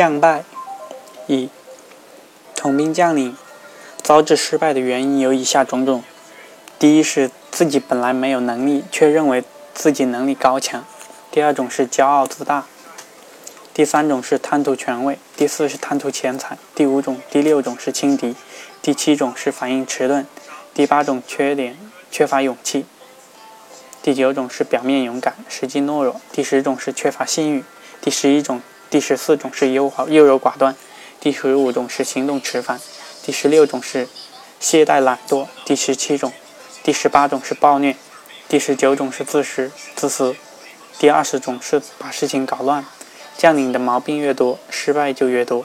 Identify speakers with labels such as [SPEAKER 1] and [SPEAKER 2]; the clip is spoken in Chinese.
[SPEAKER 1] 降败。一、统兵将领招致失败的原因有以下种种：第一是自己本来没有能力，却认为自己能力高强；第二种是骄傲自大；第三种是贪图权位；第四是贪图钱财；第五种、第六种是轻敌；第七种是反应迟钝；第八种缺点缺乏勇气；第九种是表面勇敢，实际懦弱；第十种是缺乏信誉；第十一种、第十四种是优好优柔寡断；第十五种是行动迟缓；第十六种是懈怠懒惰；第十七种。第十八种是暴虐，第十九种是自私自私，第二十种是把事情搞乱。将领的毛病越多，失败就越多。